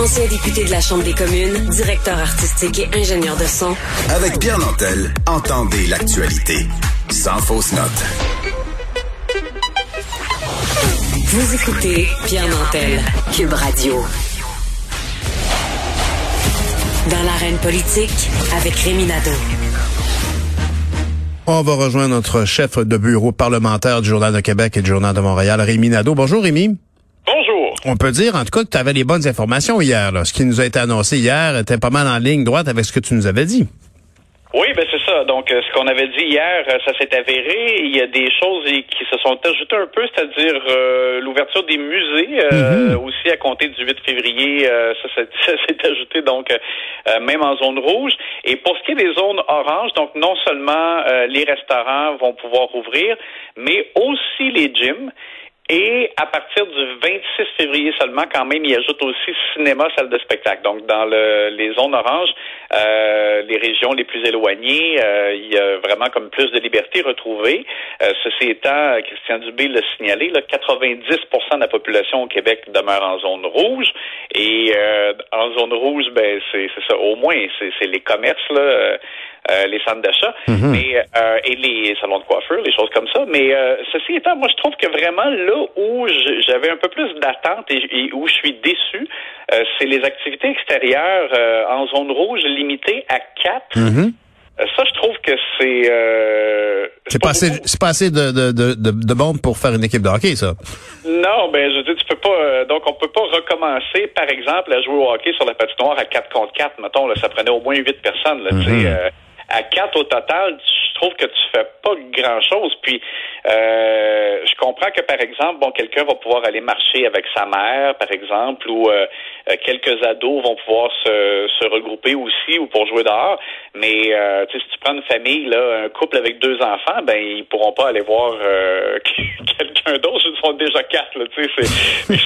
Ancien député de la Chambre des communes, directeur artistique et ingénieur de son. Avec Pierre Nantel, entendez l'actualité. Sans fausse note. Vous écoutez Pierre Nantel, Cube Radio. Dans l'arène politique, avec Rémi Nadeau. On va rejoindre notre chef de bureau parlementaire du Journal de Québec et du Journal de Montréal, Rémi Nadeau. Bonjour Rémi. On peut dire en tout cas que tu avais les bonnes informations hier. Là. Ce qui nous a été annoncé hier était pas mal en ligne droite avec ce que tu nous avais dit. Oui, ben c'est ça. Donc, euh, ce qu'on avait dit hier, euh, ça s'est avéré. Il y a des choses qui se sont ajoutées un peu, c'est-à-dire euh, l'ouverture des musées Mhm. aussi à compter du 8 février. ça s'est ajouté donc même en zone rouge. Et pour ce qui est des zones oranges, donc non seulement les restaurants vont pouvoir ouvrir, mais aussi les gyms. Et à partir du 26 février seulement, quand même, il ajoute aussi cinéma, salle de spectacle. Donc, dans le, les zones oranges, euh, les régions les plus éloignées, euh, il y a vraiment comme plus de liberté retrouvée. Euh, ceci étant, Christian Dubé l'a signalé, là, 90% de la population au Québec demeure en zone rouge. Et euh, en zone rouge, ben c'est ça. Au moins, c'est les commerces là. Euh, les centres d'achat mais euh, et les salons de coiffure, les choses comme ça. Mais euh, ceci étant, moi je trouve que vraiment là où j'avais un peu plus d'attente et, où je suis déçu, euh, c'est les activités extérieures euh, en zone rouge limitées à quatre. Mhm. Euh, Ça, je trouve que c'est. Euh, C'est pas, assez, c'est pas assez de, de, de, de, de bombes pour faire une équipe de hockey, ça. Non, ben je veux dire, tu peux pas. euh, donc, on peut pas recommencer, par exemple, à jouer au hockey sur la patinoire à 4 contre 4. Mettons, là, ça prenait au moins 8 personnes. Là, euh, à 4 au total, trouve que tu fais pas grand-chose. Puis, euh, je comprends que, par exemple, bon, quelqu'un va pouvoir aller marcher avec sa mère, par exemple, ou euh, quelques ados vont pouvoir se, se regrouper aussi ou pour jouer dehors. Mais, euh, si tu prends une famille, là, un couple avec deux enfants, ben, ils pourront pas aller voir euh, quelqu'un d'autre. Ils sont déjà quatre, là, tu sais.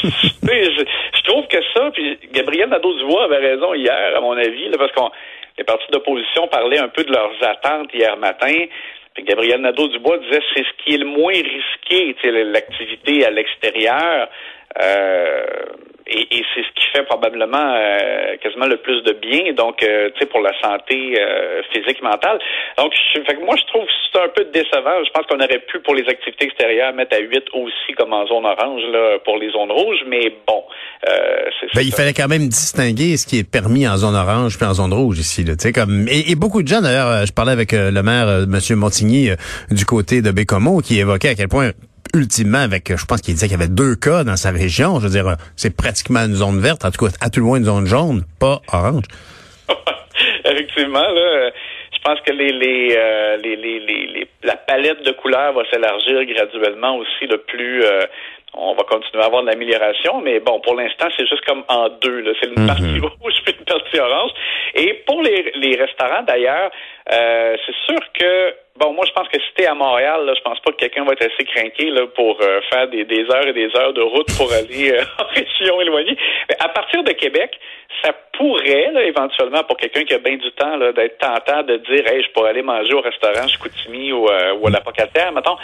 je, je trouve que ça, puis Gabriel Nadeau-Dubois avait raison hier, à mon avis, là, parce qu'on les partis d'opposition parlaient un peu de leurs attentes hier matin. Gabriel Nadeau-Dubois disait c'est ce qui est le moins risqué, l'activité à l'extérieur. Euh, et, et c'est ce qui fait probablement euh, quasiment le plus de bien, donc euh, tu sais pour la santé euh, physique et mentale. Donc je, fait que moi je trouve que c'est un peu décevant. Je pense qu'on aurait pu pour les activités extérieures mettre à 8 aussi comme en zone orange là pour les zones rouges, mais bon, euh, c'est Ben, il fallait quand même distinguer ce qui est permis en zone orange puis en zone rouge ici. Là, Tu sais, comme et, et beaucoup de gens d'ailleurs, euh, je parlais avec euh, le maire Monsieur Montigny du côté de Bécomo qui évoquait à quel point ultimement avec, je pense qu'il disait qu'il y avait deux cas dans sa région. Je veux dire, c'est pratiquement une zone verte, en tout cas à tout le moins une zone jaune, pas orange. Effectivement, là, je pense que les, les, euh, les, les, les, les- la palette de couleurs va s'élargir graduellement aussi le plus. euh, on va continuer à avoir de l'amélioration, mais bon, pour l'instant, c'est juste comme en deux. C'est une partie rouge puis une partie orange. Et pour les, les restaurants, d'ailleurs, euh, c'est sûr que bon, moi, je pense que si t'es à Montréal, là, je pense pas que quelqu'un va être assez craqué là pour euh, faire des, des heures et des heures de route pour aller euh, en région éloignée. Mais à partir de Québec, ça pourrait, là, éventuellement, pour quelqu'un qui a bien du temps, d'être tentant de dire, hey, je pourrais aller manger au restaurant Chicoutimi ou, euh, ou à la Pocatière, mettons.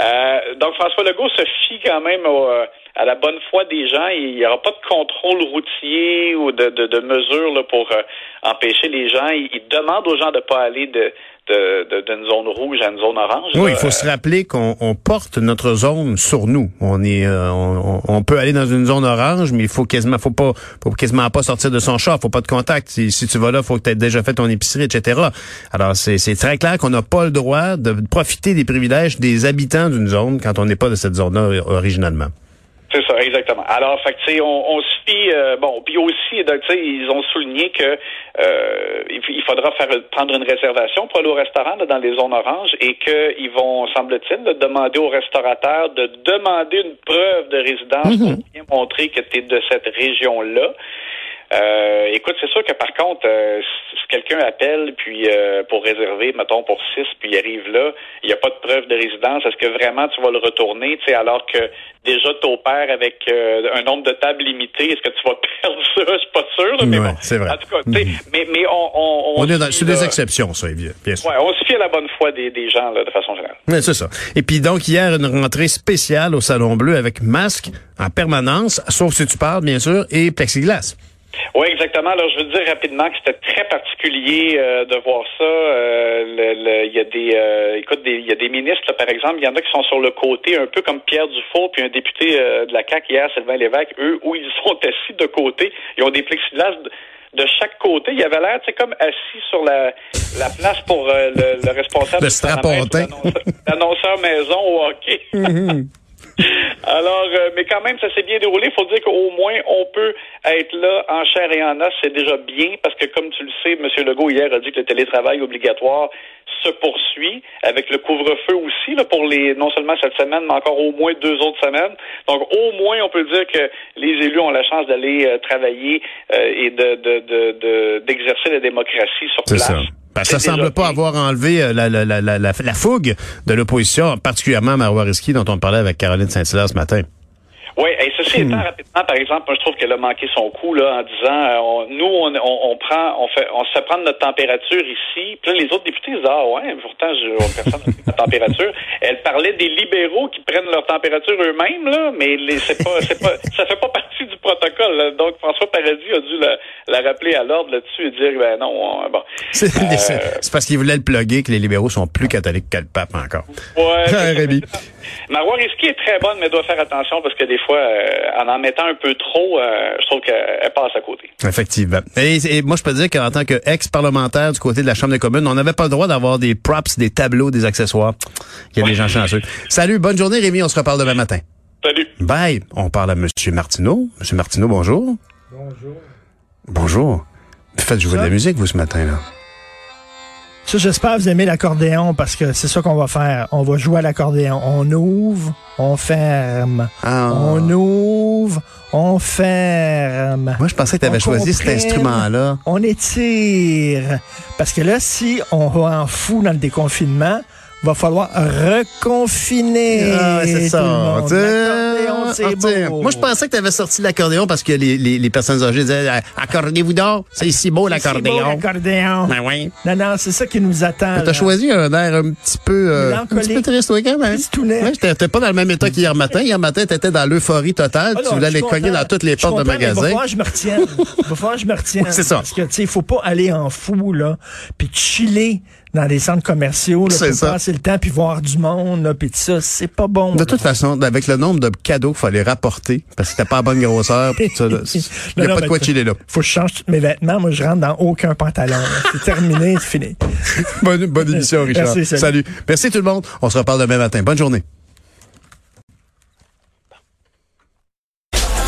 Euh, donc, François Legault se fie quand même au, euh, à la bonne foi des gens. Il n'y aura pas de contrôle routier ou de, de, de mesures là, pour euh, empêcher les gens. Il, il demande aux gens de pas aller de d'une zone rouge à une zone orange. Oui, là. il faut se rappeler qu'on on porte notre zone sur nous. On est, euh, on, on peut aller dans une zone orange, mais il faut quasiment, faut pas, faut quasiment pas sortir de son char. Faut pas de contact. Si, si tu vas là, faut que tu aies déjà fait ton épicerie, etc. Alors c'est, c'est très clair qu'on n'a pas le droit de profiter des privilèges des habitants d'une zone quand on n'est pas de cette zone-là originalement. C'est ça, exactement. Alors, fait que, on, on se fie, euh, bon, puis aussi, donc, tu sais, ils ont souligné que euh, il, faudra faire prendre une réservation pour aller au restaurant là, dans les zones oranges et qu'ils vont, semble-t-il, demander aux restaurateurs de demander une preuve de résidence pour bien montrer que tu es de cette région-là. Euh, écoute, c'est sûr que par contre, euh, si quelqu'un appelle puis euh, pour réserver, mettons pour six, puis il arrive là, il n'y a pas de preuve de résidence. Est-ce que vraiment tu vas le retourner, tu sais, alors que déjà t'opères avec euh, un nombre de tables limité, est-ce que tu vas perdre ça? Je suis pas sûr, là, mais Ouais, bon. c'est vrai. En tout cas, tu sais, mais mais on on, On est dans, c'est des exceptions, ça, bien sûr. Ouais, on se fie à la bonne foi des, des gens là, de façon générale. Ouais, c'est ça. Et puis donc hier une rentrée spéciale au Salon Bleu avec masque en permanence, sauf si tu parles bien sûr, et plexiglas. Oui, exactement. Alors, je veux dire rapidement que c'était très particulier euh, de voir ça. Euh, il y a des, euh, écoute, il y a des ministres, par exemple, il y en a qui sont sur le côté, un peu comme Pierre Dufault, puis un député de la CAQ hier, Sylvain Lévesque. Eux, où ils sont assis de côté, ils ont des plexiglas de, chaque côté. Il avait l'air, tu sais, comme assis sur la, la place pour le, responsable. Le L'annonceur maison au hockey. Alors, euh, mais quand même, ça s'est bien déroulé. Il faut dire qu'au moins, on peut être là en chair et en os. C'est déjà bien parce que, comme tu le sais, M. Legault hier a dit que le télétravail obligatoire se poursuit avec le couvre-feu aussi là, pour les non seulement cette semaine, mais encore au moins deux autres semaines. Donc, au moins, on peut dire que les élus ont la chance d'aller euh, travailler euh, et de, d'exercer la démocratie sur place. Ça semble pas avoir enlevé euh, la, la, la, la, la fougue de l'opposition, particulièrement Marois Risky, dont on parlait avec Caroline Saint-Hilaire ce matin. Oui, et ceci étant hmm. rapidement, par exemple, moi je trouve qu'elle a manqué son coup là en disant euh, nous on, on, prend on fait on se fait prendre notre température ici, puis là les autres députés disent ah ouais, pourtant je personne n'a température. Elle parlait des libéraux qui prennent leur température eux-mêmes là, mais c'est pas c'est pas ça fait pas partie du protocole. Donc François Paradis a dû la, la rappeler à l'ordre là-dessus et dire ben non bon. C'est euh, parce qu'il voulait le plugger que les libéraux sont plus catholiques que le pape encore. Ouais. Rémi. Marois Risky est très bonne, mais doit faire attention parce que des fois, euh, en en mettant un peu trop, euh, je trouve qu'elle passe à côté. Effectivement. Et, moi, je peux dire qu'en tant qu'ex-parlementaire du côté de la Chambre des communes, on n'avait pas le droit d'avoir des props, des tableaux, des accessoires. Il y a des gens chanceux. Salut, bonne journée, Rémi. On se reparle demain matin. Salut. Bye. On parle à M. Martineau. M. Martineau, bonjour. Bonjour. Bonjour. Faites jouer de la musique, vous, ce matin, là. Ça, j'espère que vous aimez l'accordéon parce que c'est ça qu'on va faire. On va jouer à l'accordéon. On ouvre, on ferme. Ah. On ouvre, on ferme. Moi, je pensais que tu avais choisi cet instrument-là. On étire. Parce que là, si on va en fou dans le déconfinement, va falloir reconfiner. Ah, c'est ça. Moi, je pensais que tu avais sorti l'accordéon parce que les, les, les, personnes âgées disaient Accordez-vous donc, c'est si beau l'accordéon. l'accordéon. Ben oui. Non, non, c'est ça qui nous attend. Tu as choisi un air un petit peu, euh, un petit peu triste, toi, quand même. Ouais, t'étais pas dans le même état qu'hier matin. Hier matin, t'étais dans l'euphorie totale. Ah tu voulais aller cogner dans toutes les portes de magasins. Il va falloir que je me retienne. Il va falloir que je me retienne. c'est ça. Parce que, tu sais, il faut pas aller en fou, là, puis chiller dans les centres commerciaux là, pour passer le temps puis voir du monde là, puis tout ça, c'est pas bon. De toute façon, avec le nombre de cadeaux qu'il fallait rapporter parce que t'as pas la bonne grosseur, il n'y a pas de quoi chiller là. Faut que je change tous mes vêtements, moi je rentre dans aucun pantalon. c'est terminé, c'est fini. bonne, bonne émission Richard. Merci, salut. salut. Merci tout le monde. On se reparle demain matin. Bonne journée.